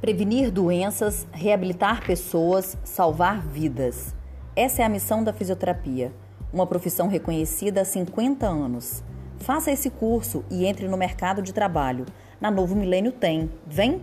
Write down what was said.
Prevenir doenças, reabilitar pessoas, salvar vidas. Essa é a missão da fisioterapia, uma profissão reconhecida há 50 anos. Faça esse curso e entre no mercado de trabalho. Na Novo Milênio tem. Vem!